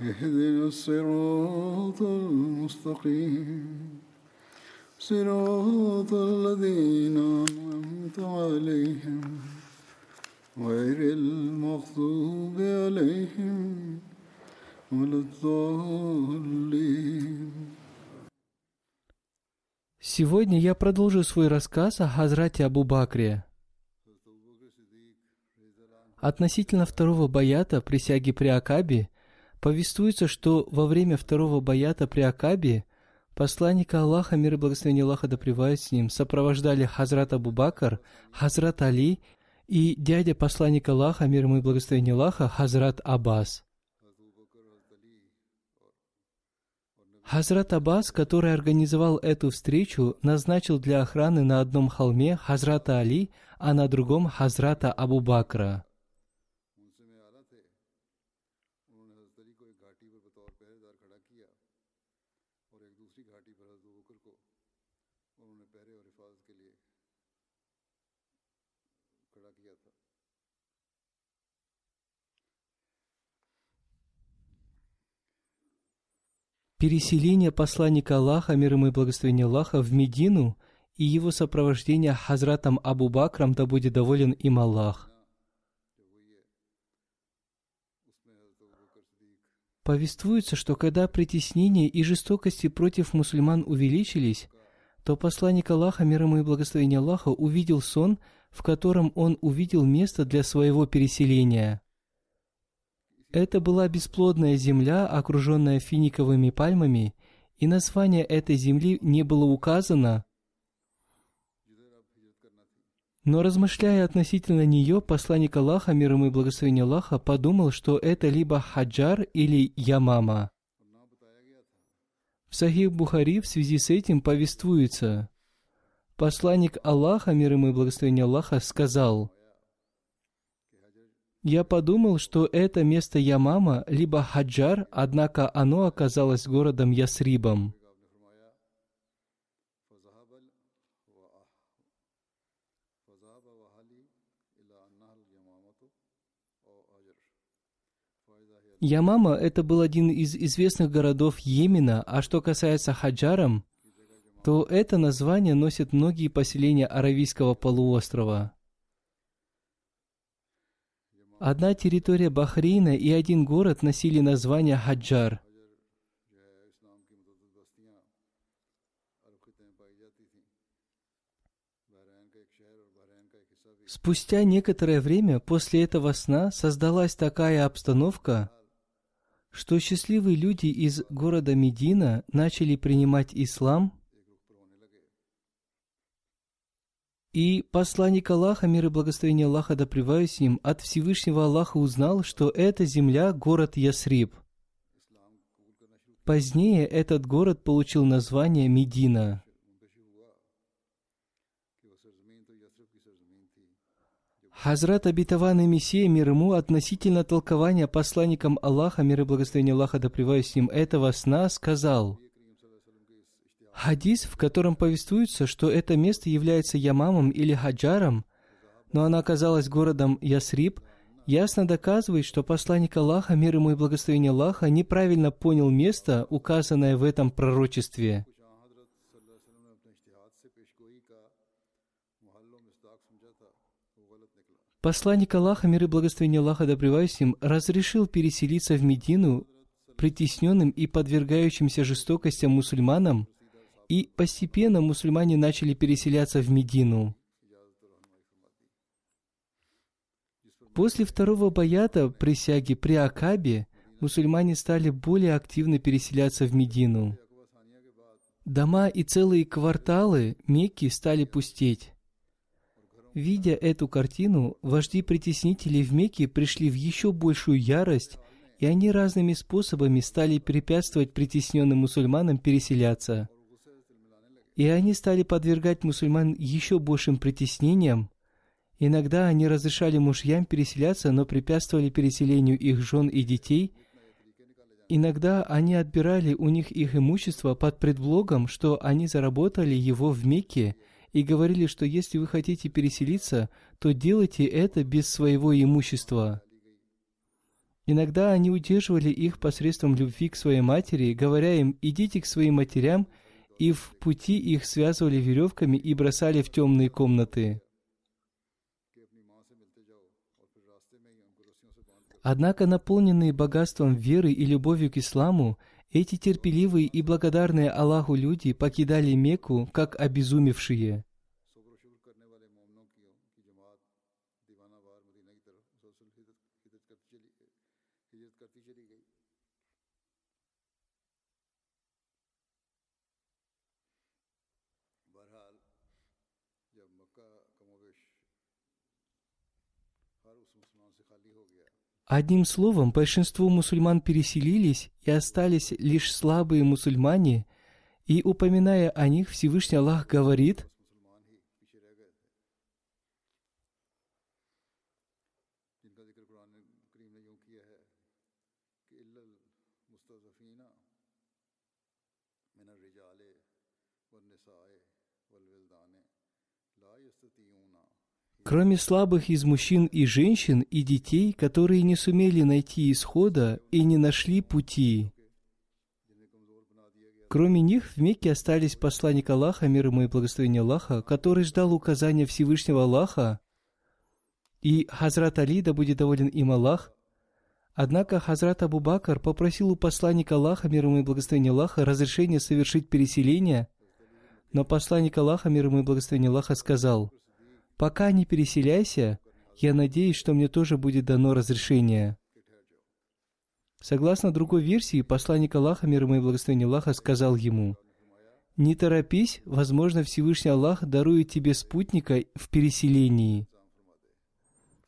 اهدنا الصراط المستقيم صراط الذين أنعمت عليهم غير المغضوب عليهم ولا الضالين Сегодня я продолжу свой рассказ о Хазрате Абу Бакре. Относительно второго баята присяги при Акабе повествуется, что во время второго баята при Акабе посланника Аллаха, мир и благословение Аллаха да с ним, сопровождали Хазрат Абу Бакр, Хазрат Али и дядя посланника Аллаха, мир ему и благословение Аллаха, Хазрат Аббас. Хазрат Аббас, который организовал эту встречу, назначил для охраны на одном холме Хазрата Али, а на другом Хазрата Абу Бакра. Переселение посланника Аллаха, мир ему и благословение Аллаха, в Медину и его сопровождение Хазратом Абу Бакрам, да будет доволен им Аллах. Повествуется, что когда притеснения и жестокости против мусульман увеличились, то посланник Аллаха, мир ему и благословение Аллаха, увидел сон, в котором он увидел место для своего переселения. Это была бесплодная земля, окруженная финиковыми пальмами, и название этой земли не было указано, но размышляя относительно нее, посланник Аллаха, мир ему и благословение Аллаха, подумал, что это либо Хаджар или Ямама. В Сахих Бухари в связи с этим повествуется. Посланник Аллаха, мир ему и благословение Аллаха, сказал, «Я подумал, что это место Ямама, либо Хаджар, однако оно оказалось городом Ясрибом». Ямама – это был один из известных городов Йемена, а что касается Хаджаром, то это название носит многие поселения Аравийского полуострова. Одна территория Бахрейна и один город носили название Хаджар. Спустя некоторое время после этого сна создалась такая обстановка, что счастливые люди из города Медина начали принимать ислам, и посланник Аллаха, мир и благословение Аллаха да с ним, от Всевышнего Аллаха узнал, что эта земля – город Ясриб. Позднее этот город получил название Медина – Хазрат обетованный Мессия мир ему относительно толкования посланником Аллаха, мир и благословение Аллаха да с ним, этого сна сказал, Хадис, в котором повествуется, что это место является Ямамом или Хаджаром, но она оказалась городом Ясриб, ясно доказывает, что посланник Аллаха, мир ему и благословение Аллаха, неправильно понял место, указанное в этом пророчестве. Посланник Аллаха, мир и благословение Аллаха с ним, разрешил переселиться в Медину притесненным и подвергающимся жестокостям мусульманам, и постепенно мусульмане начали переселяться в Медину. После второго баята присяги при Акабе мусульмане стали более активно переселяться в Медину. Дома и целые кварталы Мекки стали пустеть. Видя эту картину, вожди притеснителей в Мекке пришли в еще большую ярость, и они разными способами стали препятствовать притесненным мусульманам переселяться. И они стали подвергать мусульман еще большим притеснениям. Иногда они разрешали мужьям переселяться, но препятствовали переселению их жен и детей. Иногда они отбирали у них их имущество под предлогом, что они заработали его в Мекке – и говорили, что если вы хотите переселиться, то делайте это без своего имущества. Иногда они удерживали их посредством любви к своей матери, говоря им «идите к своим матерям», и в пути их связывали веревками и бросали в темные комнаты. Однако, наполненные богатством веры и любовью к исламу, эти терпеливые и благодарные Аллаху люди покидали Мекку, как обезумевшие. Одним словом, большинство мусульман переселились, и остались лишь слабые мусульмане, и, упоминая о них, Всевышний Аллах говорит, Кроме слабых из мужчин и женщин и детей, которые не сумели найти исхода и не нашли пути. Кроме них, в Мекке остались посланник Аллаха, мир ему и благословение Аллаха, который ждал указания Всевышнего Аллаха, и Хазрат Али, да будет доволен им Аллах. Однако Хазрат Абу Бакр попросил у посланника Аллаха, мир ему и благословение Аллаха, разрешения совершить переселение, но посланник Аллаха, мир ему и благословение Аллаха, сказал – Пока не переселяйся, я надеюсь, что мне тоже будет дано разрешение. Согласно другой версии, посланник Аллаха, мир ему и благословение Аллаха, сказал ему, «Не торопись, возможно, Всевышний Аллах дарует тебе спутника в переселении».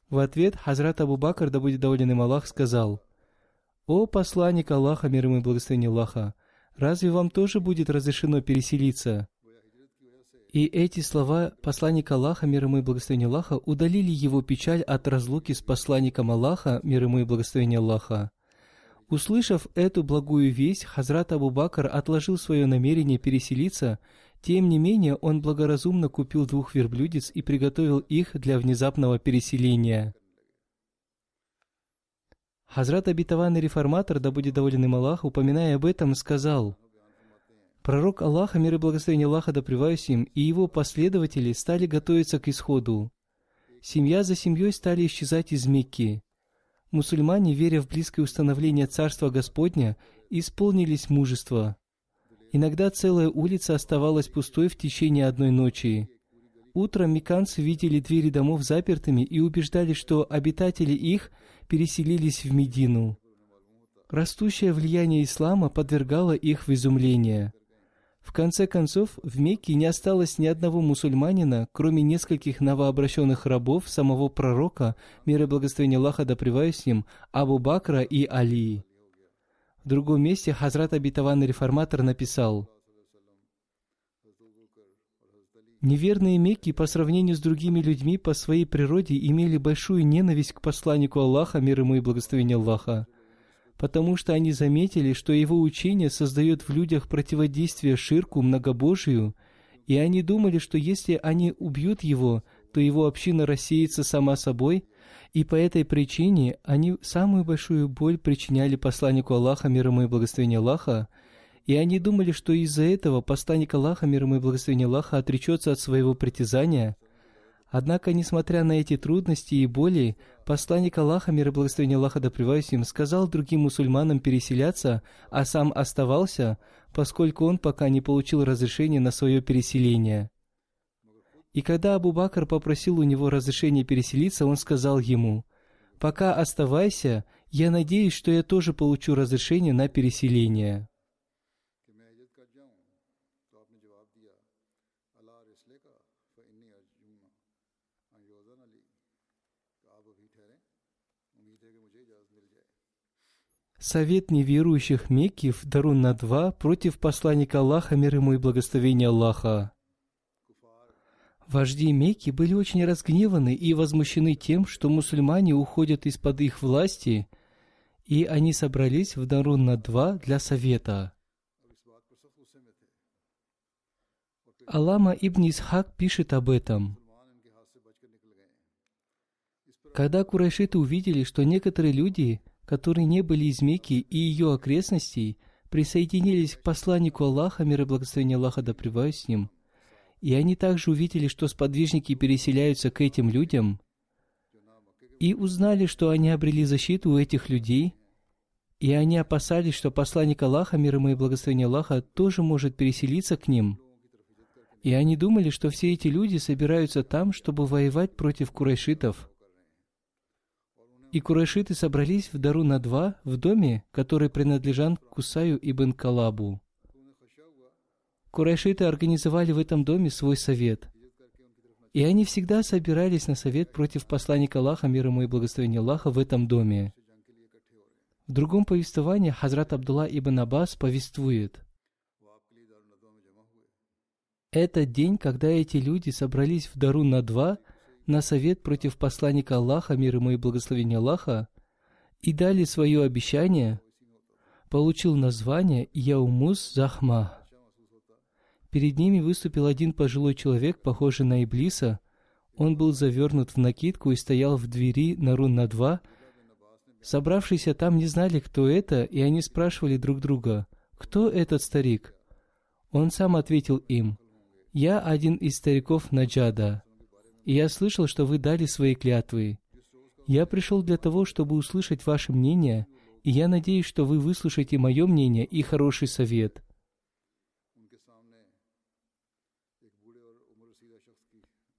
В ответ Хазрат Абу Бакр, да будет доволен им Аллах, сказал, «О посланник Аллаха, мир ему и благословение Аллаха, разве вам тоже будет разрешено переселиться?» И эти слова посланника Аллаха, мир ему и благословение Аллаха, удалили его печаль от разлуки с посланником Аллаха, мир ему и благословение Аллаха. Услышав эту благую весть, Хазрат Абу Бакр отложил свое намерение переселиться, тем не менее он благоразумно купил двух верблюдец и приготовил их для внезапного переселения. Хазрат обетованный реформатор, да будет доволен им Аллах, упоминая об этом, сказал – Пророк Аллаха, мир и благословение Аллаха да им, и его последователи стали готовиться к исходу. Семья за семьей стали исчезать из Мекки. Мусульмане, веря в близкое установление Царства Господня, исполнились мужества. Иногда целая улица оставалась пустой в течение одной ночи. Утром меканцы видели двери домов запертыми и убеждали, что обитатели их переселились в Медину. Растущее влияние ислама подвергало их в изумление. В конце концов, в Мекке не осталось ни одного мусульманина, кроме нескольких новообращенных рабов самого пророка, мир и благословение Аллаха да с ним, Абу Бакра и Али. В другом месте Хазрат обетованный реформатор написал, Неверные Мекки по сравнению с другими людьми по своей природе имели большую ненависть к посланнику Аллаха, мир ему и благословение Аллаха потому что они заметили, что его учение создает в людях противодействие ширку, многобожию, и они думали, что если они убьют его, то его община рассеется сама собой, и по этой причине они самую большую боль причиняли посланнику Аллаха, мир ему и благословение Аллаха, и они думали, что из-за этого посланник Аллаха, мир ему и благословение Аллаха, отречется от своего притязания. Однако, несмотря на эти трудности и боли, посланник Аллаха, мир и благословение Аллаха да им, сказал другим мусульманам переселяться, а сам оставался, поскольку он пока не получил разрешения на свое переселение. И когда Абу Бакр попросил у него разрешения переселиться, он сказал ему, «Пока оставайся, я надеюсь, что я тоже получу разрешение на переселение». Совет неверующих Мекки в Дарун на два против посланника Аллаха, мир ему и благословения Аллаха. Вожди Мекки были очень разгневаны и возмущены тем, что мусульмане уходят из-под их власти, и они собрались в Дарун на два для совета. Алама ибн Исхак пишет об этом. Когда курайшиты увидели, что некоторые люди, которые не были из Мекки и ее окрестностей, присоединились к посланнику Аллаха, мир и благословение Аллаха да с ним, и они также увидели, что сподвижники переселяются к этим людям, и узнали, что они обрели защиту у этих людей, и они опасались, что посланник Аллаха, мир ему и благословение Аллаха, тоже может переселиться к ним. И они думали, что все эти люди собираются там, чтобы воевать против курайшитов. И курайшиты собрались в Дару на два в доме, который принадлежал Кусаю ибн Калабу. Курайшиты организовали в этом доме свой совет. И они всегда собирались на совет против посланника Аллаха, мир ему и благословения Аллаха, в этом доме. В другом повествовании Хазрат Абдулла ибн Аббас повествует. Это день, когда эти люди собрались в Дару на два на совет против посланника Аллаха, мир ему и благословения Аллаха, и дали свое обещание, получил название Яумус Захма. Перед ними выступил один пожилой человек, похожий на Иблиса. Он был завернут в накидку и стоял в двери на рун на два. Собравшиеся там не знали, кто это, и они спрашивали друг друга, «Кто этот старик?» Он сам ответил им, «Я один из стариков Наджада, и я слышал, что вы дали свои клятвы. Я пришел для того, чтобы услышать ваше мнение, и я надеюсь, что вы выслушаете мое мнение и хороший совет».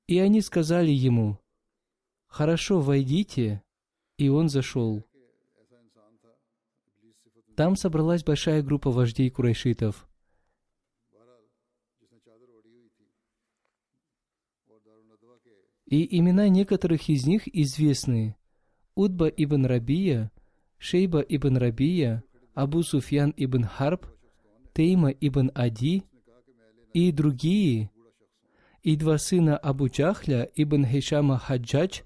И они сказали ему, «Хорошо, войдите». И он зашел. Там собралась большая группа вождей курайшитов. И имена некоторых из них известны. Удба ибн Рабия, Шейба ибн Рабия, Абу Суфьян ибн Харб, Тейма ибн Ади и другие, и два сына Абу Джахля, Ибн Хишама Хаджадж,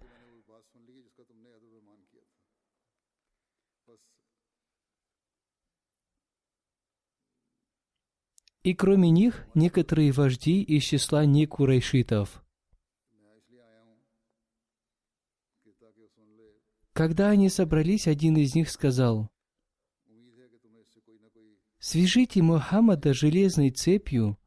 и кроме них некоторые вожди из числа некурайшитов. Когда они собрались, один из них сказал, «Свяжите Мухаммада железной цепью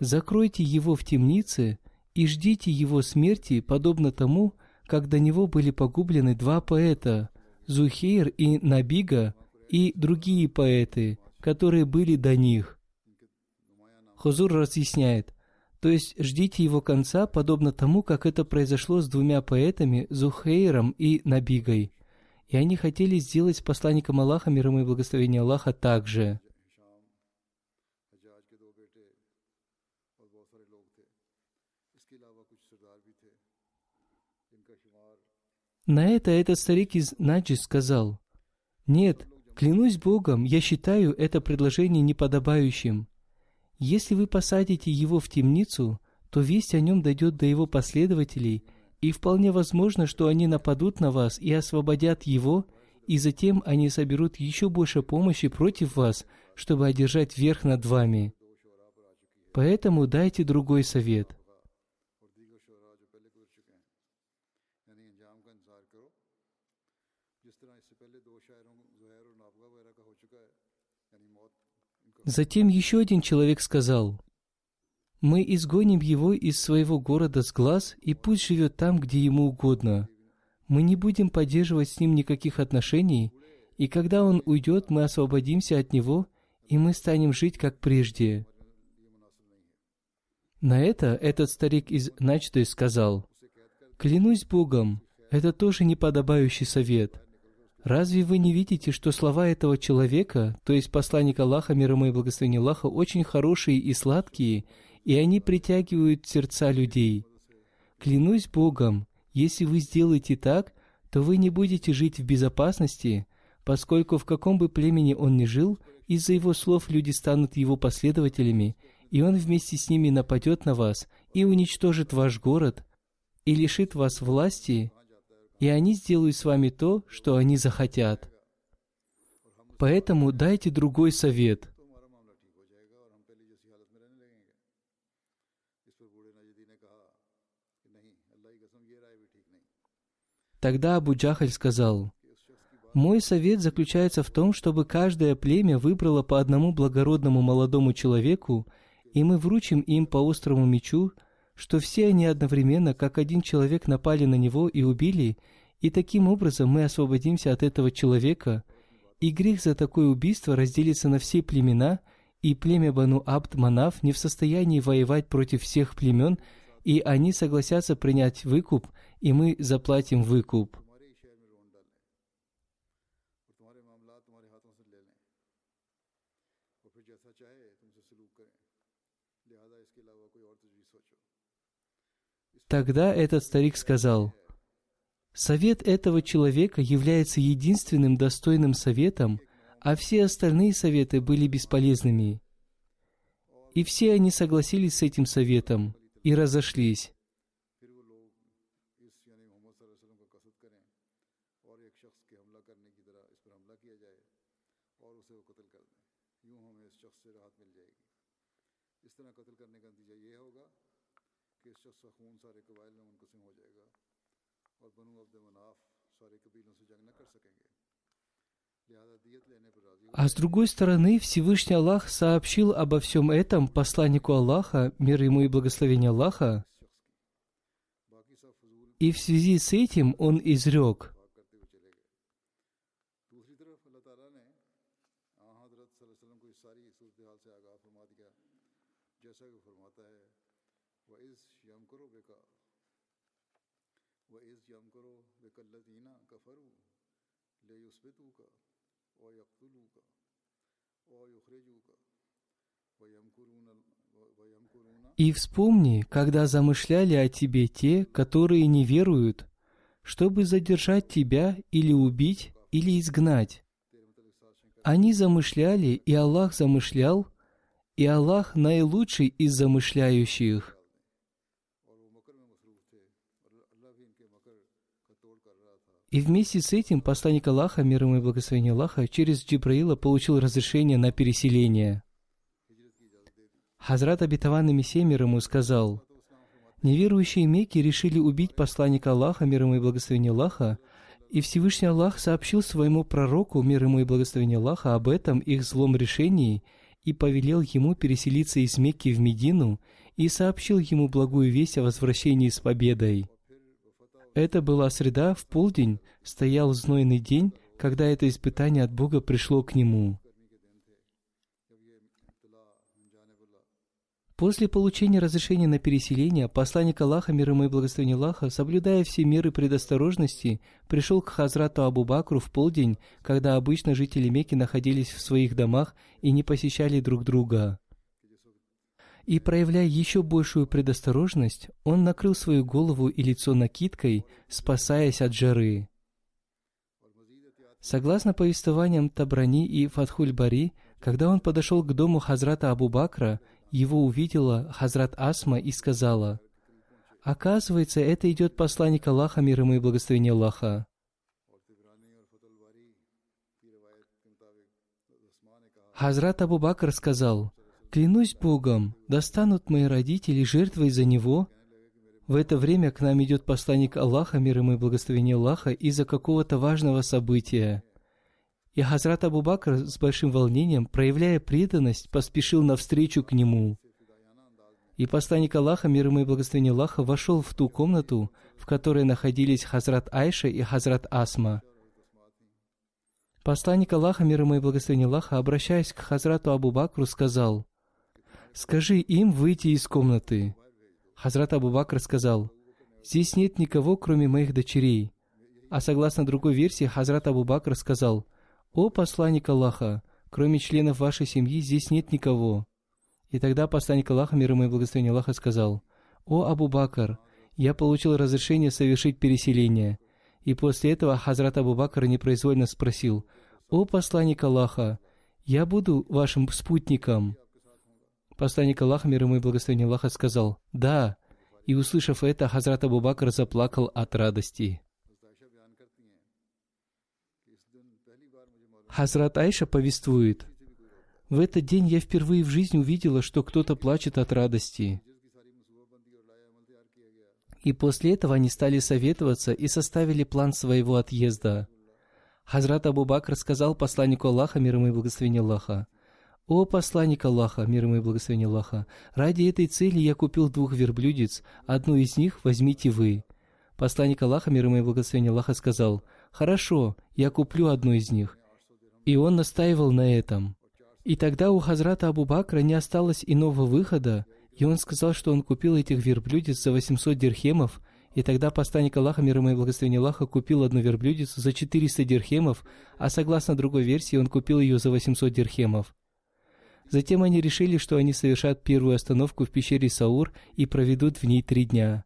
Закройте его в темнице и ждите его смерти, подобно тому, как до него были погублены два поэта, Зухейр и Набига, и другие поэты, которые были до них. Хузур разъясняет, то есть ждите его конца, подобно тому, как это произошло с двумя поэтами, Зухейром и Набигой. И они хотели сделать с посланником Аллаха, миром и благословение Аллаха, также. На это этот старик из Наджи сказал, «Нет, клянусь Богом, я считаю это предложение неподобающим. Если вы посадите его в темницу, то весть о нем дойдет до его последователей, и вполне возможно, что они нападут на вас и освободят его, и затем они соберут еще больше помощи против вас, чтобы одержать верх над вами. Поэтому дайте другой совет. Затем еще один человек сказал, мы изгоним его из своего города с глаз, и пусть живет там, где ему угодно. Мы не будем поддерживать с ним никаких отношений, и когда он уйдет, мы освободимся от него, и мы станем жить как прежде. На это этот старик из Начты сказал, «Клянусь Богом, это тоже неподобающий совет. Разве вы не видите, что слова этого человека, то есть посланник Аллаха, мир ему и благословение Аллаха, очень хорошие и сладкие, и они притягивают сердца людей? Клянусь Богом, если вы сделаете так, то вы не будете жить в безопасности, поскольку в каком бы племени он ни жил, из-за его слов люди станут его последователями, и он вместе с ними нападет на вас и уничтожит ваш город, и лишит вас власти, и они сделают с вами то, что они захотят. Поэтому дайте другой совет. Тогда Абу Джахаль сказал, «Мой совет заключается в том, чтобы каждое племя выбрало по одному благородному молодому человеку, и мы вручим им по острому мечу, что все они одновременно, как один человек, напали на него и убили, и таким образом мы освободимся от этого человека, и грех за такое убийство разделится на все племена, и племя Бану Абд Манав не в состоянии воевать против всех племен, и они согласятся принять выкуп, и мы заплатим выкуп. Тогда этот старик сказал, «Совет этого человека является единственным достойным советом, а все остальные советы были бесполезными». И все они согласились с этим советом и разошлись. А с другой стороны, Всевышний Аллах сообщил обо всем этом посланнику Аллаха, мир ему и благословение Аллаха, и в связи с этим он изрек, И вспомни, когда замышляли о тебе те, которые не веруют, чтобы задержать тебя или убить, или изгнать. Они замышляли, и Аллах замышлял, и Аллах наилучший из замышляющих. И вместе с этим посланник Аллаха, мир ему и благословение Аллаха, через Джибраила получил разрешение на переселение. Хазрат обетованный Мессия мир ему сказал, «Неверующие Мекки решили убить посланника Аллаха, мир ему и благословение Аллаха, и Всевышний Аллах сообщил своему пророку, мир ему и благословение Аллаха, об этом их злом решении и повелел ему переселиться из Мекки в Медину и сообщил ему благую весть о возвращении с победой. Это была среда, в полдень, стоял знойный день, когда это испытание от Бога пришло к нему. После получения разрешения на переселение, посланник Аллаха, мир ему и благословение Аллаха, соблюдая все меры предосторожности, пришел к Хазрату Абу Бакру в полдень, когда обычно жители Мекки находились в своих домах и не посещали друг друга. И проявляя еще большую предосторожность, он накрыл свою голову и лицо накидкой, спасаясь от жары. Согласно повествованиям Табрани и Фатхуль-Бари, когда он подошел к дому Хазрата Абу Бакра, его увидела Хазрат Асма и сказала, «Оказывается, это идет посланник Аллаха, мир ему и благословение Аллаха». Хазрат Абу Бакр сказал, Клянусь Богом, достанут мои родители жертвой за него. В это время к нам идет посланник Аллаха, мир ему и благословение Аллаха, из-за какого-то важного события. И Хазрат Абу Бакр с большим волнением, проявляя преданность, поспешил навстречу к нему. И посланник Аллаха, мир ему и благословение Аллаха, вошел в ту комнату, в которой находились Хазрат Айша и Хазрат Асма. Посланник Аллаха, мир ему и благословение Аллаха, обращаясь к Хазрату Абу Бакру, сказал, «Скажи им выйти из комнаты». Хазрат Абу Бакр сказал, «Здесь нет никого, кроме моих дочерей». А согласно другой версии, Хазрат Абу Бакр сказал, «О посланник Аллаха, кроме членов вашей семьи здесь нет никого». И тогда посланник Аллаха, мир ему и благословение Аллаха, сказал, «О Абу Бакр, я получил разрешение совершить переселение». И после этого Хазрат Абу Бакр непроизвольно спросил, «О посланник Аллаха, я буду вашим спутником». Посланник Аллаха, мир ему и благословение Аллаха, сказал, «Да». И услышав это, Хазрат Абу Бакр заплакал от радости. Хазрат Айша повествует, «В этот день я впервые в жизни увидела, что кто-то плачет от радости. И после этого они стали советоваться и составили план своего отъезда. Хазрат Абу Бакр сказал посланнику Аллаха, мир ему и благословение Аллаха, «О посланник Аллаха, мир ему и благословение Аллаха, ради этой цели я купил двух верблюдец, одну из них возьмите вы». Посланник Аллаха, мир ему и благословение Аллаха, сказал, «Хорошо, я куплю одну из них». И он настаивал на этом. И тогда у Хазрата Абу Бакра не осталось иного выхода, и он сказал, что он купил этих верблюдец за 800 дирхемов, и тогда посланник Аллаха, мир ему и благословение Аллаха, купил одну верблюдицу за 400 дирхемов, а согласно другой версии, он купил ее за 800 дирхемов. Затем они решили, что они совершат первую остановку в пещере Саур и проведут в ней три дня.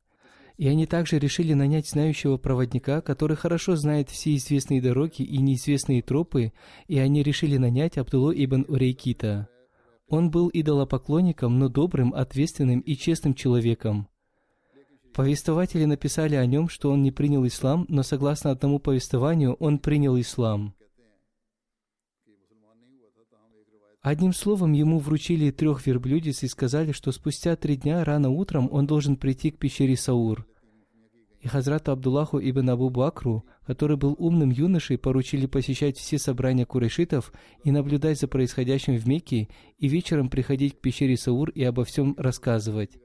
И они также решили нанять знающего проводника, который хорошо знает все известные дороги и неизвестные тропы, и они решили нанять Абдуллу ибн Урейкита. Он был идолопоклонником, но добрым, ответственным и честным человеком. Повествователи написали о нем, что он не принял ислам, но согласно одному повествованию, он принял ислам. Одним словом, ему вручили трех верблюдец и сказали, что спустя три дня рано утром он должен прийти к пещере Саур. И Хазрату Абдуллаху ибн Абу Бакру, который был умным юношей, поручили посещать все собрания курайшитов и наблюдать за происходящим в Мекке, и вечером приходить к пещере Саур и обо всем рассказывать.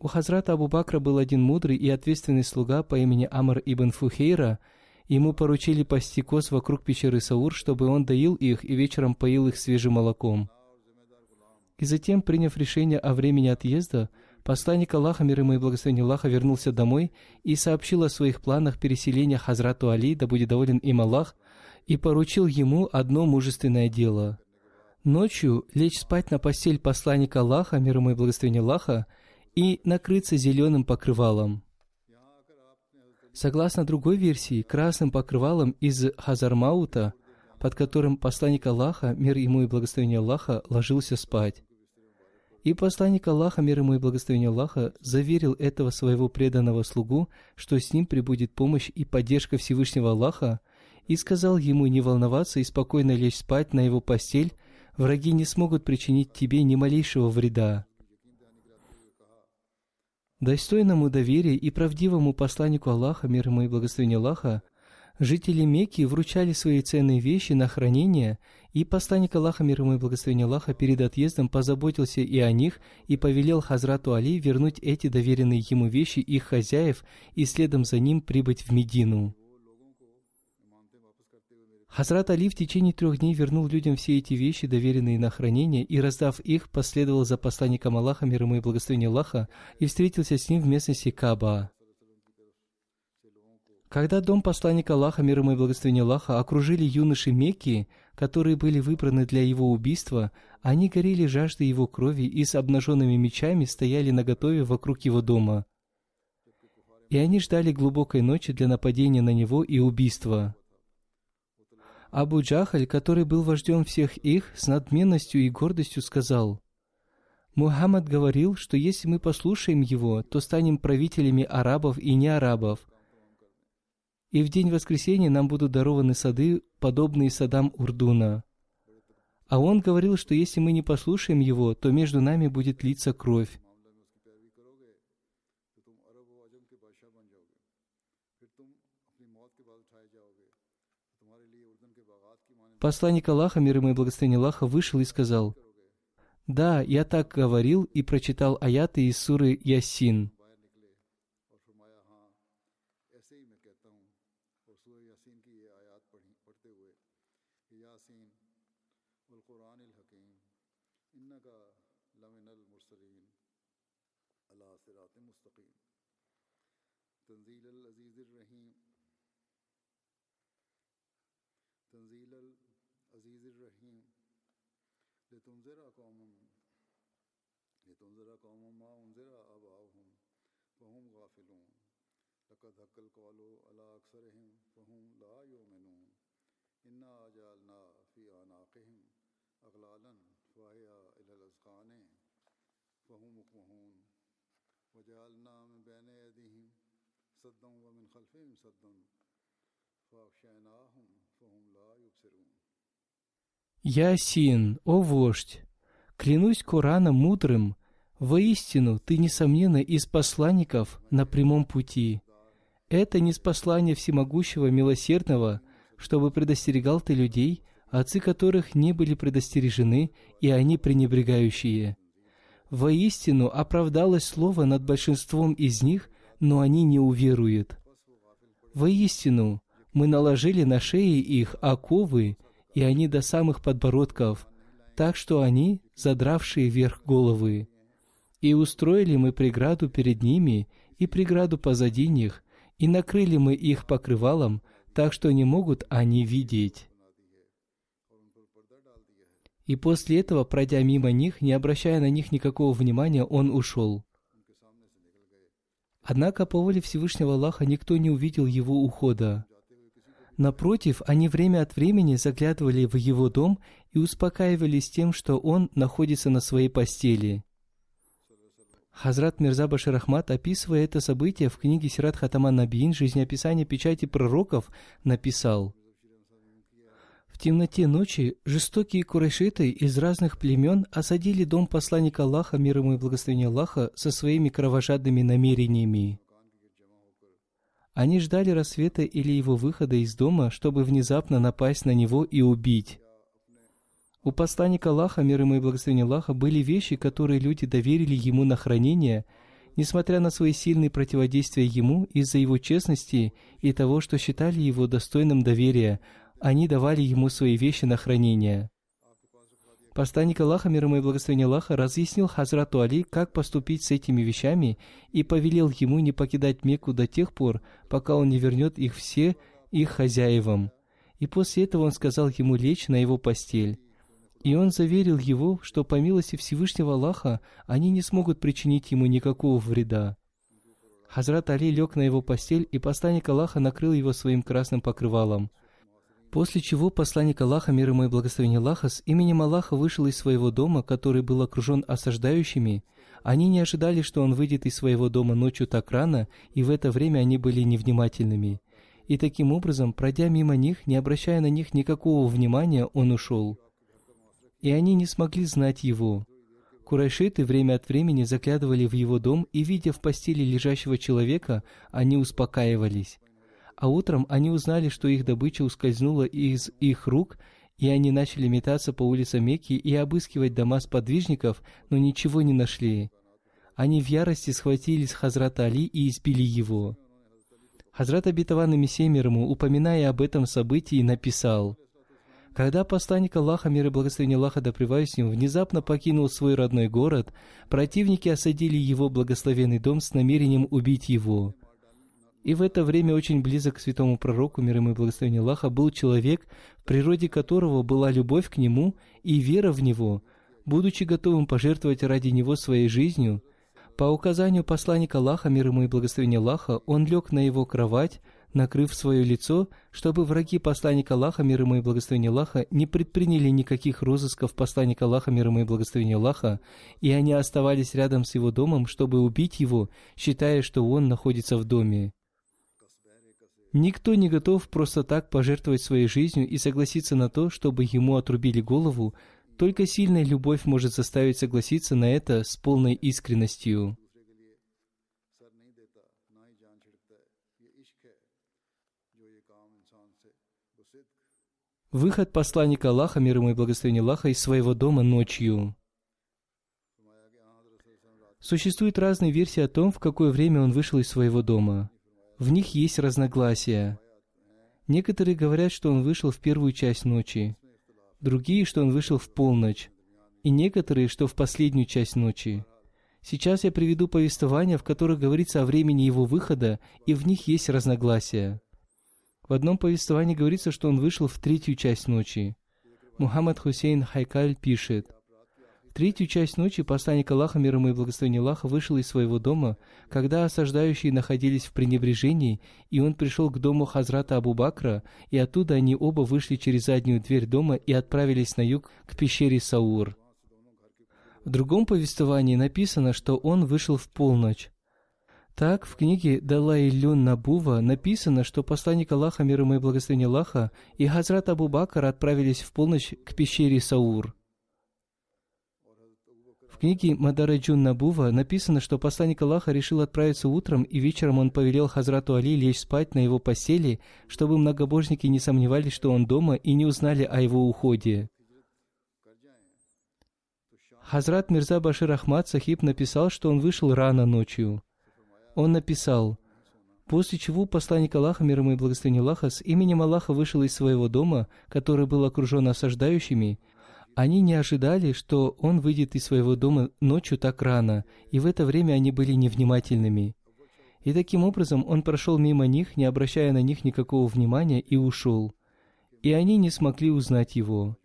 У Хазрата Абу Бакра был один мудрый и ответственный слуга по имени Амр ибн Фухейра – Ему поручили пасти коз вокруг пещеры Саур, чтобы он доил их и вечером поил их свежим молоком. И затем, приняв решение о времени отъезда, посланник Аллаха, мир ему и благословение Аллаха, вернулся домой и сообщил о своих планах переселения Хазрату Али, да будет доволен им Аллах, и поручил ему одно мужественное дело. Ночью лечь спать на постель посланника Аллаха, мир ему и благословение Аллаха, и накрыться зеленым покрывалом. Согласно другой версии, красным покрывалом из Хазармаута, под которым посланник Аллаха, мир ему и благословение Аллаха, ложился спать. И посланник Аллаха, мир ему и благословение Аллаха, заверил этого своего преданного слугу, что с ним прибудет помощь и поддержка Всевышнего Аллаха, и сказал ему не волноваться и спокойно лечь спать на его постель, враги не смогут причинить тебе ни малейшего вреда. Достойному доверия и правдивому посланнику Аллаха, мир ему и благословение Аллаха, жители Мекки вручали свои ценные вещи на хранение, и посланник Аллаха, мир ему и благословение Аллаха, перед отъездом позаботился и о них, и повелел Хазрату Али вернуть эти доверенные ему вещи их хозяев и следом за ним прибыть в Медину. Хазрат Али в течение трех дней вернул людям все эти вещи, доверенные на хранение, и, раздав их, последовал за посланником Аллаха, мир ему и благословение Аллаха, и встретился с ним в местности Каба. Когда дом посланника Аллаха, мир ему и благословение Аллаха, окружили юноши Мекки, которые были выбраны для его убийства, они горели жаждой его крови и с обнаженными мечами стояли наготове вокруг его дома. И они ждали глубокой ночи для нападения на него и убийства. Абу Джахаль, который был вождем всех их, с надменностью и гордостью сказал, Мухаммад говорил, что если мы послушаем его, то станем правителями арабов и неарабов. И в день воскресения нам будут дарованы сады, подобные садам Урдуна. А он говорил, что если мы не послушаем его, то между нами будет литься кровь. Посланник Аллаха, мир ему и благословение Аллаха, вышел и сказал, «Да, я так говорил и прочитал аяты из суры Ясин». تنزيل العزيز الرحيم تنزيل عزیز الرحیم لتنظر قوم لتنظر قوم ما انظر آباؤهم غافلون. لقد حق القول على اکثرهم فهم لا یؤمنون. انا جعلنا اعناقهم اغلالا الى فهم مقمحون وجعلنا من ومن خلفهم فهم لا Я Син, о вождь, клянусь Кораном мудрым, воистину ты, несомненно, из посланников на прямом пути. Это не послание всемогущего милосердного, чтобы предостерегал ты людей, отцы которых не были предостережены, и они пренебрегающие. Воистину оправдалось слово над большинством из них, но они не уверуют. Воистину, мы наложили на шеи их оковы, и они до самых подбородков, так что они, задравшие вверх головы. И устроили мы преграду перед ними и преграду позади них, и накрыли мы их покрывалом, так что не могут они видеть. И после этого, пройдя мимо них, не обращая на них никакого внимания, он ушел. Однако по воле Всевышнего Аллаха никто не увидел его ухода. Напротив, они время от времени заглядывали в его дом и успокаивались тем, что он находится на своей постели. Хазрат Мирза Башир описывая это событие в книге Сират Хатаман Набиин «Жизнеописание печати пророков», написал В темноте ночи жестокие курайшиты из разных племен осадили дом посланника Аллаха, мир ему и благословение Аллаха, со своими кровожадными намерениями. Они ждали рассвета или его выхода из дома, чтобы внезапно напасть на него и убить. У посланника Аллаха, мир ему и благословение Аллаха, были вещи, которые люди доверили ему на хранение, несмотря на свои сильные противодействия ему из-за его честности и того, что считали его достойным доверия, они давали ему свои вещи на хранение. Посланник Аллаха, мир ему и благословение Аллаха, разъяснил Хазрату Али, как поступить с этими вещами, и повелел ему не покидать Мекку до тех пор, пока он не вернет их все их хозяевам. И после этого он сказал ему лечь на его постель. И он заверил его, что по милости Всевышнего Аллаха они не смогут причинить ему никакого вреда. Хазрат Али лег на его постель, и посланник Аллаха накрыл его своим красным покрывалом. После чего посланник Аллаха, мир ему и благословение Аллаха, с именем Аллаха вышел из своего дома, который был окружен осаждающими. Они не ожидали, что он выйдет из своего дома ночью так рано, и в это время они были невнимательными. И таким образом, пройдя мимо них, не обращая на них никакого внимания, он ушел. И они не смогли знать его. Курайшиты время от времени заглядывали в его дом, и, видя в постели лежащего человека, они успокаивались. А утром они узнали, что их добыча ускользнула из их рук, и они начали метаться по улицам Мекки и обыскивать дома сподвижников, но ничего не нашли. Они в ярости схватились Хазрата Али и избили его. Хазрат Абитаван ему, упоминая об этом событии, написал, когда посланник Аллаха, мир и благословение Аллаха да с ним, внезапно покинул свой родной город, противники осадили его благословенный дом с намерением убить его. И в это время очень близок к святому пророку, мир ему и благословение Аллаха, был человек, в природе которого была любовь к нему и вера в него, будучи готовым пожертвовать ради него своей жизнью. По указанию посланника Аллаха, мир ему и благословение Аллаха, он лег на его кровать, накрыв свое лицо, чтобы враги посланника Аллаха, мир ему и благословение Аллаха, не предприняли никаких розысков посланника Аллаха, мир ему и благословение Аллаха, и они оставались рядом с его домом, чтобы убить его, считая, что он находится в доме. Никто не готов просто так пожертвовать своей жизнью и согласиться на то, чтобы ему отрубили голову, только сильная любовь может заставить согласиться на это с полной искренностью. Выход посланника Аллаха, мир ему и благословение Аллаха, из своего дома ночью. Существуют разные версии о том, в какое время он вышел из своего дома. В них есть разногласия. Некоторые говорят, что он вышел в первую часть ночи, другие, что он вышел в полночь, и некоторые, что в последнюю часть ночи. Сейчас я приведу повествования, в которых говорится о времени его выхода, и в них есть разногласия. В одном повествовании говорится, что он вышел в третью часть ночи. Мухаммад Хусейн Хайкаль пишет, третью часть ночи посланник Аллаха, мир ему и благословение Аллаха, вышел из своего дома, когда осаждающие находились в пренебрежении, и он пришел к дому Хазрата Абу Бакра, и оттуда они оба вышли через заднюю дверь дома и отправились на юг к пещере Саур. В другом повествовании написано, что он вышел в полночь. Так, в книге Далай Люн Набува написано, что посланник Аллаха, мир ему и благословение Аллаха, и Хазрат Абу Бакр отправились в полночь к пещере Саур. Книге Мадараджун Набува написано, что посланник Аллаха решил отправиться утром, и вечером он повелел Хазрату Али лечь спать на его постели, чтобы многобожники не сомневались, что он дома, и не узнали о его уходе. Хазрат Мирза Башир Ахмад Сахиб написал, что он вышел рано ночью. Он написал, после чего посланник Аллаха, мир ему и благословение Аллаха, с именем Аллаха вышел из своего дома, который был окружен осаждающими. Они не ожидали, что он выйдет из своего дома ночью так рано, и в это время они были невнимательными. И таким образом он прошел мимо них, не обращая на них никакого внимания, и ушел. И они не смогли узнать его.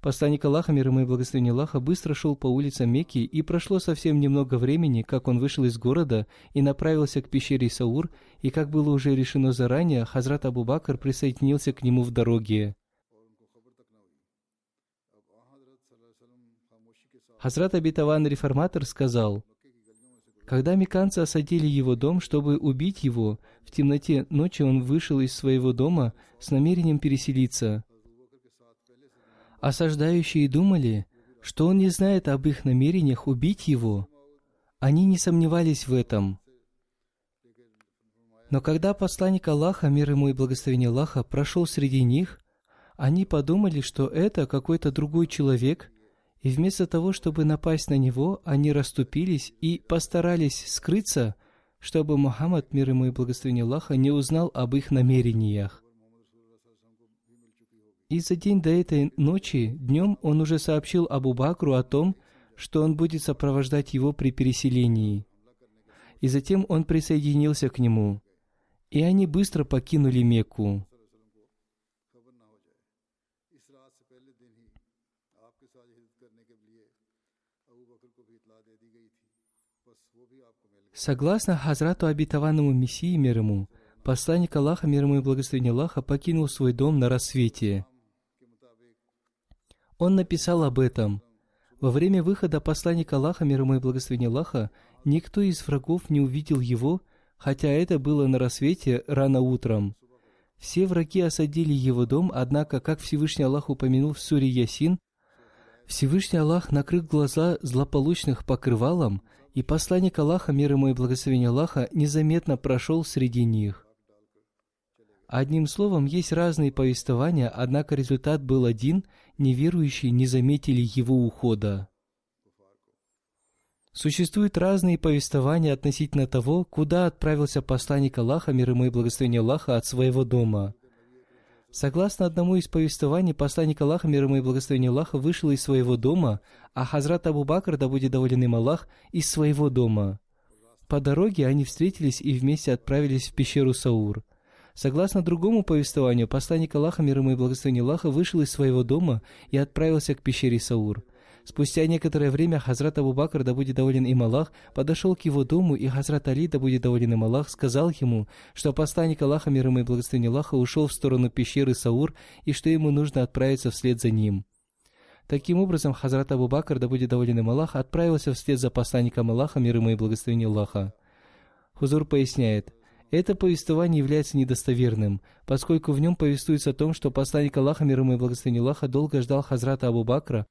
Посланник Аллаха, мир ему и благословение Аллаха, быстро шел по улицам Мекки, и прошло совсем немного времени, как он вышел из города и направился к пещере Саур, и как было уже решено заранее, Хазрат Абу Бакр присоединился к нему в дороге. Хазрат Абитаван Реформатор сказал, когда меканцы осадили его дом, чтобы убить его, в темноте ночи он вышел из своего дома с намерением переселиться – Осаждающие думали, что он не знает об их намерениях убить его. Они не сомневались в этом. Но когда посланник Аллаха, мир ему и благословение Аллаха, прошел среди них, они подумали, что это какой-то другой человек, и вместо того, чтобы напасть на него, они расступились и постарались скрыться, чтобы Мухаммад, мир ему и благословение Аллаха, не узнал об их намерениях. И за день до этой ночи, днем, он уже сообщил Абу Бакру о том, что он будет сопровождать его при переселении. И затем он присоединился к нему. И они быстро покинули Мекку. Согласно Хазрату обетованному Мессии мир ему, посланник Аллаха, мир ему и благословение Аллаха, покинул свой дом на рассвете – он написал об этом. Во время выхода посланника Аллаха, мир ему и благословения Аллаха, никто из врагов не увидел его, хотя это было на рассвете рано утром. Все враги осадили его дом, однако, как Всевышний Аллах упомянул в суре Ясин, Всевышний Аллах накрыл глаза злополучных покрывалом, и посланник Аллаха, мир ему и благословение Аллаха, незаметно прошел среди них. Одним словом, есть разные повествования, однако результат был один, неверующие не заметили его ухода. Существуют разные повествования относительно того, куда отправился посланник Аллаха, мир ему и благословение Аллаха, от своего дома. Согласно одному из повествований, посланник Аллаха, мир ему и благословение Аллаха, вышел из своего дома, а Хазрат Абу Бакр, да будет доволен им Аллах, из своего дома. По дороге они встретились и вместе отправились в пещеру Саур – Согласно другому повествованию, посланник Аллаха, мир ему и благословение Аллаха, вышел из своего дома и отправился к пещере Саур. Спустя некоторое время Хазрат Абу Бакр, да будет доволен им Аллах, подошел к его дому, и Хазрат Али, да будет доволен им Аллах, сказал ему, что посланник Аллаха, мир ему и благословение Аллаха, ушел в сторону пещеры Саур, и что ему нужно отправиться вслед за ним. Таким образом, Хазрат Абу Бакр, да будет доволен им Аллах, отправился вслед за посланником Аллаха, мир ему и благословение Аллаха. Хузур поясняет – это повествование является недостоверным, поскольку в нем повествуется о том, что посланник Аллаха, мир ему и благословение Аллаха, долго ждал Хазрата Абу Бакра,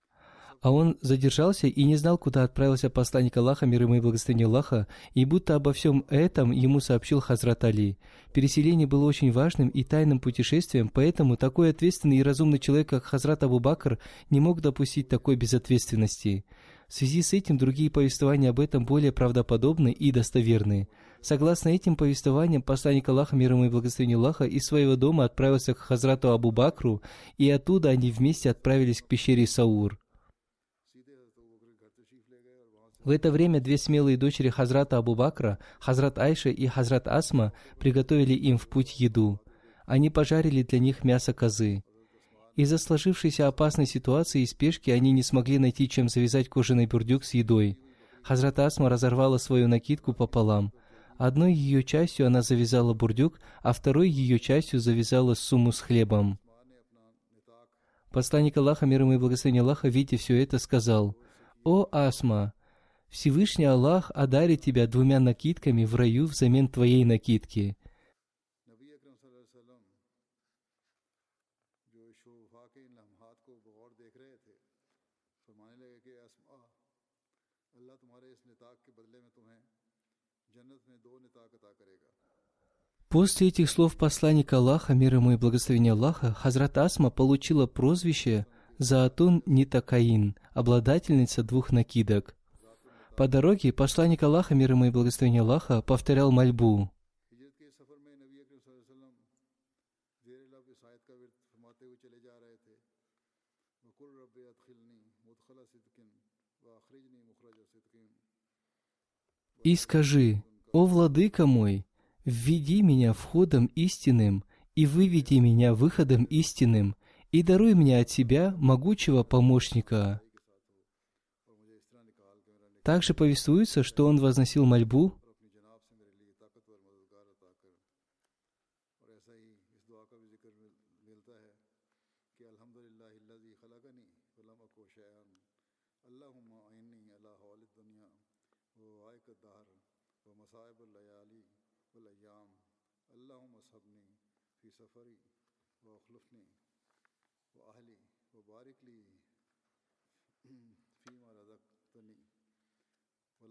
а он задержался и не знал, куда отправился посланник Аллаха, мир ему и благословение Аллаха, и будто обо всем этом ему сообщил Хазрат Али. Переселение было очень важным и тайным путешествием, поэтому такой ответственный и разумный человек, как Хазрат Абу Бакр, не мог допустить такой безответственности. В связи с этим другие повествования об этом более правдоподобны и достоверны. Согласно этим повествованиям, посланник Аллаха, мир ему и благословение Аллаха, из своего дома отправился к Хазрату Абу Бакру, и оттуда они вместе отправились к пещере Саур. В это время две смелые дочери Хазрата Абу Бакра, Хазрат Айша и Хазрат Асма, приготовили им в путь еду. Они пожарили для них мясо козы. Из-за сложившейся опасной ситуации и спешки они не смогли найти, чем завязать кожаный бурдюк с едой. Хазрат Асма разорвала свою накидку пополам. Одной ее частью она завязала бурдюк, а второй ее частью завязала сумму с хлебом. Посланник Аллаха, мир ему и благословение Аллаха, видя все это, сказал, «О Асма, Всевышний Аллах одарит тебя двумя накидками в раю взамен твоей накидки. После этих слов посланника Аллаха, мир ему и благословения Аллаха, Хазрат Асма получила прозвище Заатун Нитакаин, обладательница двух накидок. По дороге посланник Аллаха, мир ему и благословение Аллаха, повторял мольбу. И скажи, «О владыка мой, введи меня входом истинным и выведи меня выходом истинным, и даруй мне от себя могучего помощника». Также повествуется, что он возносил мольбу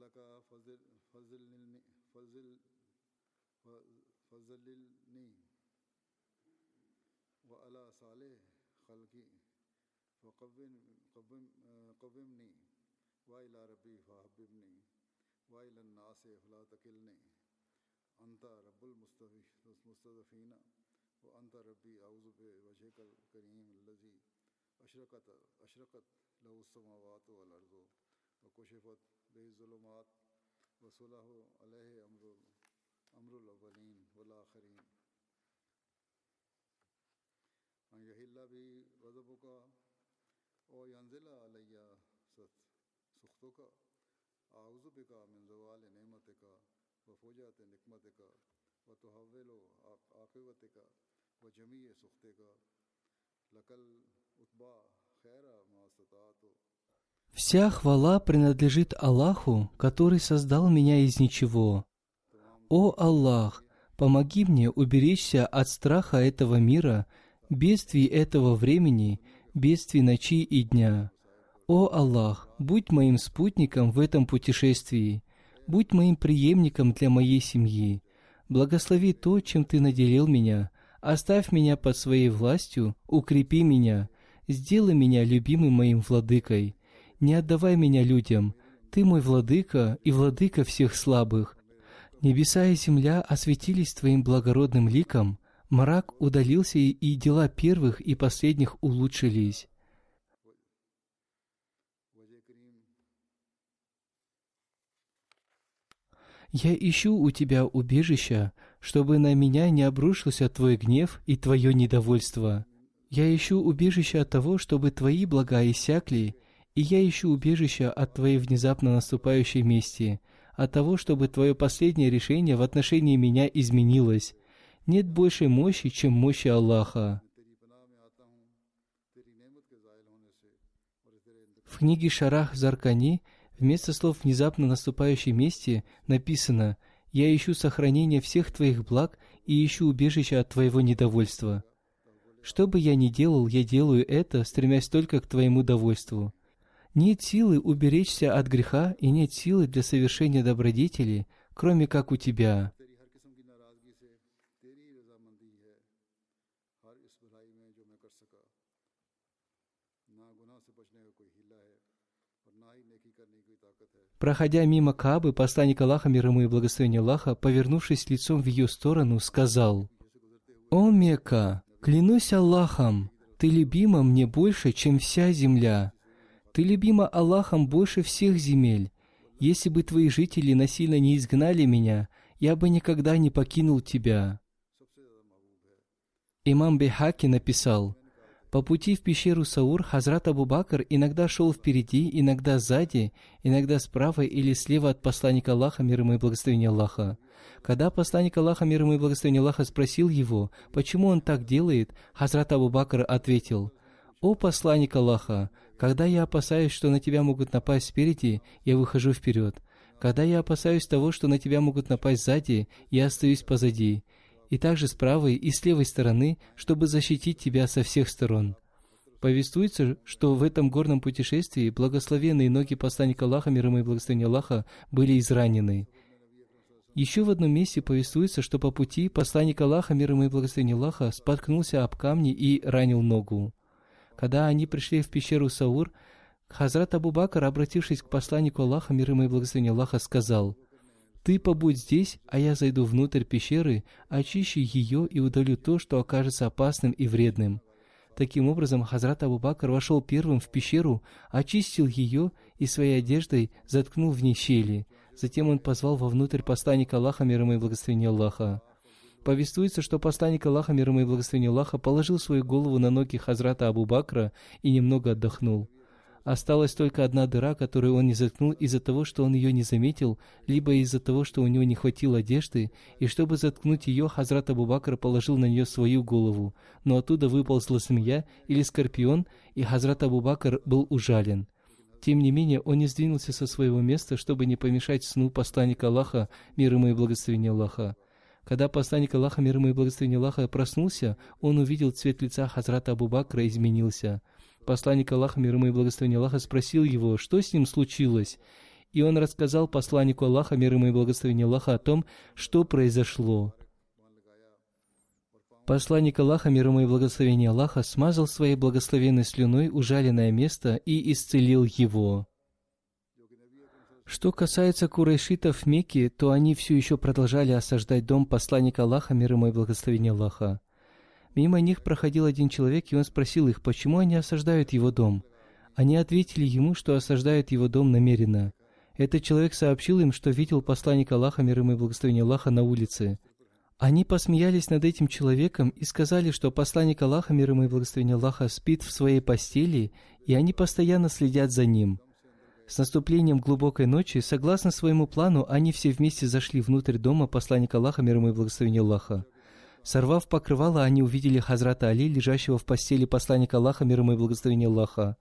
لك فضل فضلني فضل فضلني وعلى صالح خلقي فقوم قوم قومني. وإلى ربي فحببني. وإلى الناس فلا تكلني. أنت رب المستضفين وأنت ربي أعوذ بوجهك الكريم الذي أشرقت أشرقت له السماوات والأرض. وكشفت به الظلمات وصلاه عليه امر امر الاولين والاخرين ان يهلا بي غضبك او ينزل علي ست سخطك اعوذ بك من زوال نعمتك وفوجات نقمتك وتحول عاقبتك وجميع سخطك لقل اتبا خیر ماستطاعت و Вся хвала принадлежит Аллаху, который создал меня из ничего. О Аллах, помоги мне уберечься от страха этого мира, бедствий этого времени, бедствий ночи и дня. О Аллах, будь моим спутником в этом путешествии, будь моим преемником для моей семьи. Благослови то, чем Ты наделил меня. Оставь меня под своей властью, укрепи меня, сделай меня любимым моим владыкой не отдавай меня людям. Ты мой владыка и владыка всех слабых. Небеса и земля осветились Твоим благородным ликом, мрак удалился, и дела первых и последних улучшились. Я ищу у Тебя убежища, чтобы на меня не обрушился Твой гнев и Твое недовольство. Я ищу убежища от того, чтобы Твои блага иссякли, и я ищу убежища от Твоей внезапно наступающей мести, от того, чтобы Твое последнее решение в отношении меня изменилось. Нет большей мощи, чем мощи Аллаха. В книге Шарах Заркани вместо слов «внезапно наступающей мести» написано «Я ищу сохранение всех Твоих благ и ищу убежища от Твоего недовольства». Что бы я ни делал, я делаю это, стремясь только к Твоему довольству. Нет силы уберечься от греха и нет силы для совершения добродетели, кроме как у тебя. Проходя мимо Каабы, посланник Аллаха, мир ему и благословение Аллаха, повернувшись лицом в ее сторону, сказал, «О Мека, клянусь Аллахом, ты любима мне больше, чем вся земля. Ты любима Аллахом больше всех земель. Если бы твои жители насильно не изгнали меня, я бы никогда не покинул тебя». Имам Бехаки написал, по пути в пещеру Саур Хазрат Абу Бакр иногда шел впереди, иногда сзади, иногда справа или слева от посланника Аллаха, мир ему и благословения Аллаха. Когда посланник Аллаха, мир ему и благословения Аллаха, спросил его, почему он так делает, Хазрат Абу Бакр ответил, «О посланник Аллаха, когда я опасаюсь, что на тебя могут напасть спереди, я выхожу вперед. Когда я опасаюсь того, что на тебя могут напасть сзади, я остаюсь позади и также с правой и с левой стороны, чтобы защитить тебя со всех сторон. Повествуется, что в этом горном путешествии благословенные ноги посланника Аллаха, мир ему и благословения Аллаха, были изранены. Еще в одном месте повествуется, что по пути посланник Аллаха, мир ему и благословения Аллаха, споткнулся об камни и ранил ногу. Когда они пришли в пещеру Саур, Хазрат Абу Бакр, обратившись к посланнику Аллаха, мир ему и благословения Аллаха, сказал – ты побудь здесь, а я зайду внутрь пещеры, очищу ее и удалю то, что окажется опасным и вредным. Таким образом, Хазрат Абу Бакр вошел первым в пещеру, очистил ее и своей одеждой заткнул в ней щели. Затем он позвал вовнутрь посланника Аллаха, мир ему и благословения Аллаха. Повествуется, что посланник Аллаха, мир ему и благословения Аллаха, положил свою голову на ноги Хазрата Абу Бакра и немного отдохнул. Осталась только одна дыра, которую он не заткнул из-за того, что он ее не заметил, либо из-за того, что у него не хватило одежды, и чтобы заткнуть ее, Хазрат Абу Бакр положил на нее свою голову, но оттуда выползла змея или скорпион, и Хазрат Абу Бакр был ужален. Тем не менее, он не сдвинулся со своего места, чтобы не помешать сну посланника Аллаха, мир ему и благословения Аллаха. Когда посланник Аллаха, мир ему и благословения Аллаха, проснулся, он увидел цвет лица Хазрата Абу Бакра изменился – Посланник Аллаха, мир ему и благословение Аллаха, спросил его, что с ним случилось. И он рассказал посланнику Аллаха, мир ему и благословение Аллаха, о том, что произошло. Посланник Аллаха, мир ему и благословение Аллаха, смазал своей благословенной слюной ужаленное место и исцелил его. Что касается курайшитов в Мекке, то они все еще продолжали осаждать дом посланника Аллаха, мир ему и благословение Аллаха. Мимо них проходил один человек, и он спросил их, почему они осаждают его дом. Они ответили ему, что осаждают его дом намеренно. Этот человек сообщил им, что видел посланника Аллаха, мир ему и благословение Аллаха, на улице. Они посмеялись над этим человеком и сказали, что посланник Аллаха, мир ему и благословение Аллаха, спит в своей постели, и они постоянно следят за ним. С наступлением глубокой ночи, согласно своему плану, они все вместе зашли внутрь дома посланника Аллаха, мир ему и благословение Аллаха. Сорвав покрывало, они увидели Хазрата Али, лежащего в постели посланника Аллаха, мир ему и благословение Аллаха.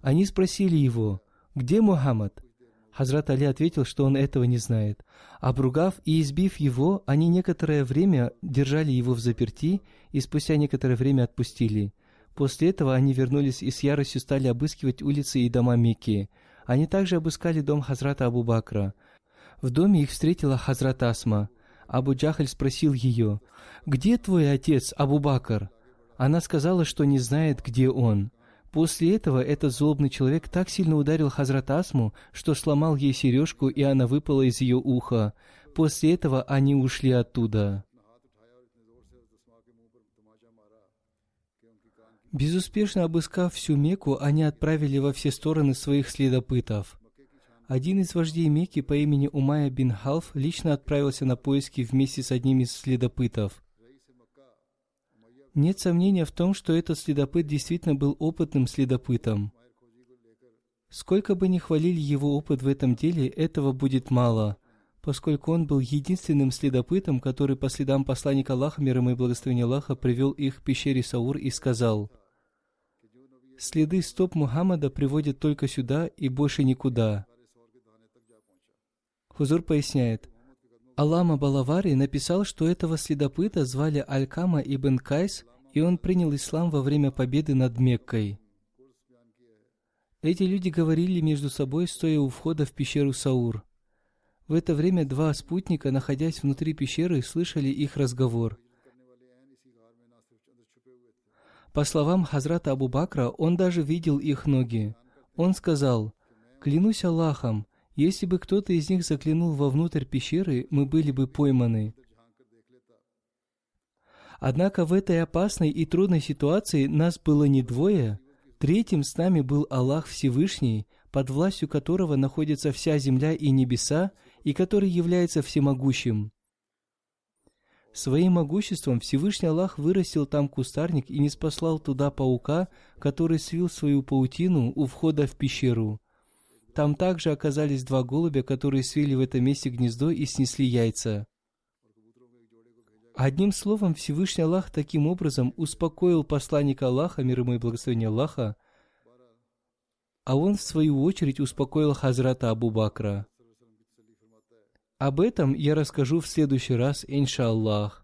Они спросили его, «Где Мухаммад?» Хазрат Али ответил, что он этого не знает. Обругав и избив его, они некоторое время держали его в заперти и спустя некоторое время отпустили. После этого они вернулись и с яростью стали обыскивать улицы и дома Мекки. Они также обыскали дом Хазрата Абу Бакра. В доме их встретила Хазрат Асма. Абу Джахаль спросил ее, «Где твой отец, Абу Бакр?» Она сказала, что не знает, где он. После этого этот злобный человек так сильно ударил Хазрат Асму, что сломал ей сережку, и она выпала из ее уха. После этого они ушли оттуда. Безуспешно обыскав всю Мекку, они отправили во все стороны своих следопытов. Один из вождей Мекки по имени Умая бин Халф лично отправился на поиски вместе с одним из следопытов. Нет сомнения в том, что этот следопыт действительно был опытным следопытом. Сколько бы ни хвалили его опыт в этом деле, этого будет мало, поскольку он был единственным следопытом, который по следам посланника Аллаха, мир ему и благословения Аллаха, привел их к пещере Саур и сказал, «Следы стоп Мухаммада приводят только сюда и больше никуда». Хузур поясняет, Алама Балавари написал, что этого следопыта звали Алькама ибн Кайс, и он принял ислам во время победы над Меккой. Эти люди говорили между собой, стоя у входа в пещеру Саур. В это время два спутника, находясь внутри пещеры, слышали их разговор. По словам Хазрата Абу Бакра, он даже видел их ноги. Он сказал, Клянусь Аллахом, если бы кто-то из них заглянул вовнутрь пещеры, мы были бы пойманы. Однако в этой опасной и трудной ситуации нас было не двое. Третьим с нами был Аллах Всевышний, под властью которого находится вся земля и небеса, и который является всемогущим. Своим могуществом Всевышний Аллах вырастил там кустарник и не спаслал туда паука, который свил свою паутину у входа в пещеру. Там также оказались два голубя, которые свили в этом месте гнездо и снесли яйца. Одним словом, Всевышний Аллах таким образом успокоил посланника Аллаха, мир ему и благословение Аллаха, а он, в свою очередь, успокоил Хазрата Абу Бакра. Об этом я расскажу в следующий раз, иншаллах.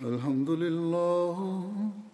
الحمد لله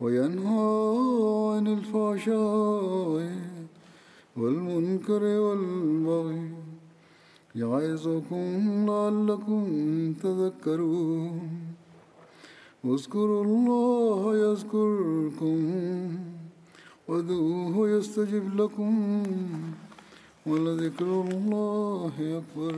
وينهى عن الفحشاء والمنكر والبغي يعظكم لعلكم تذكرون. اذكروا الله يذكركم وادعوه يستجب لكم ولذكر الله أكبر.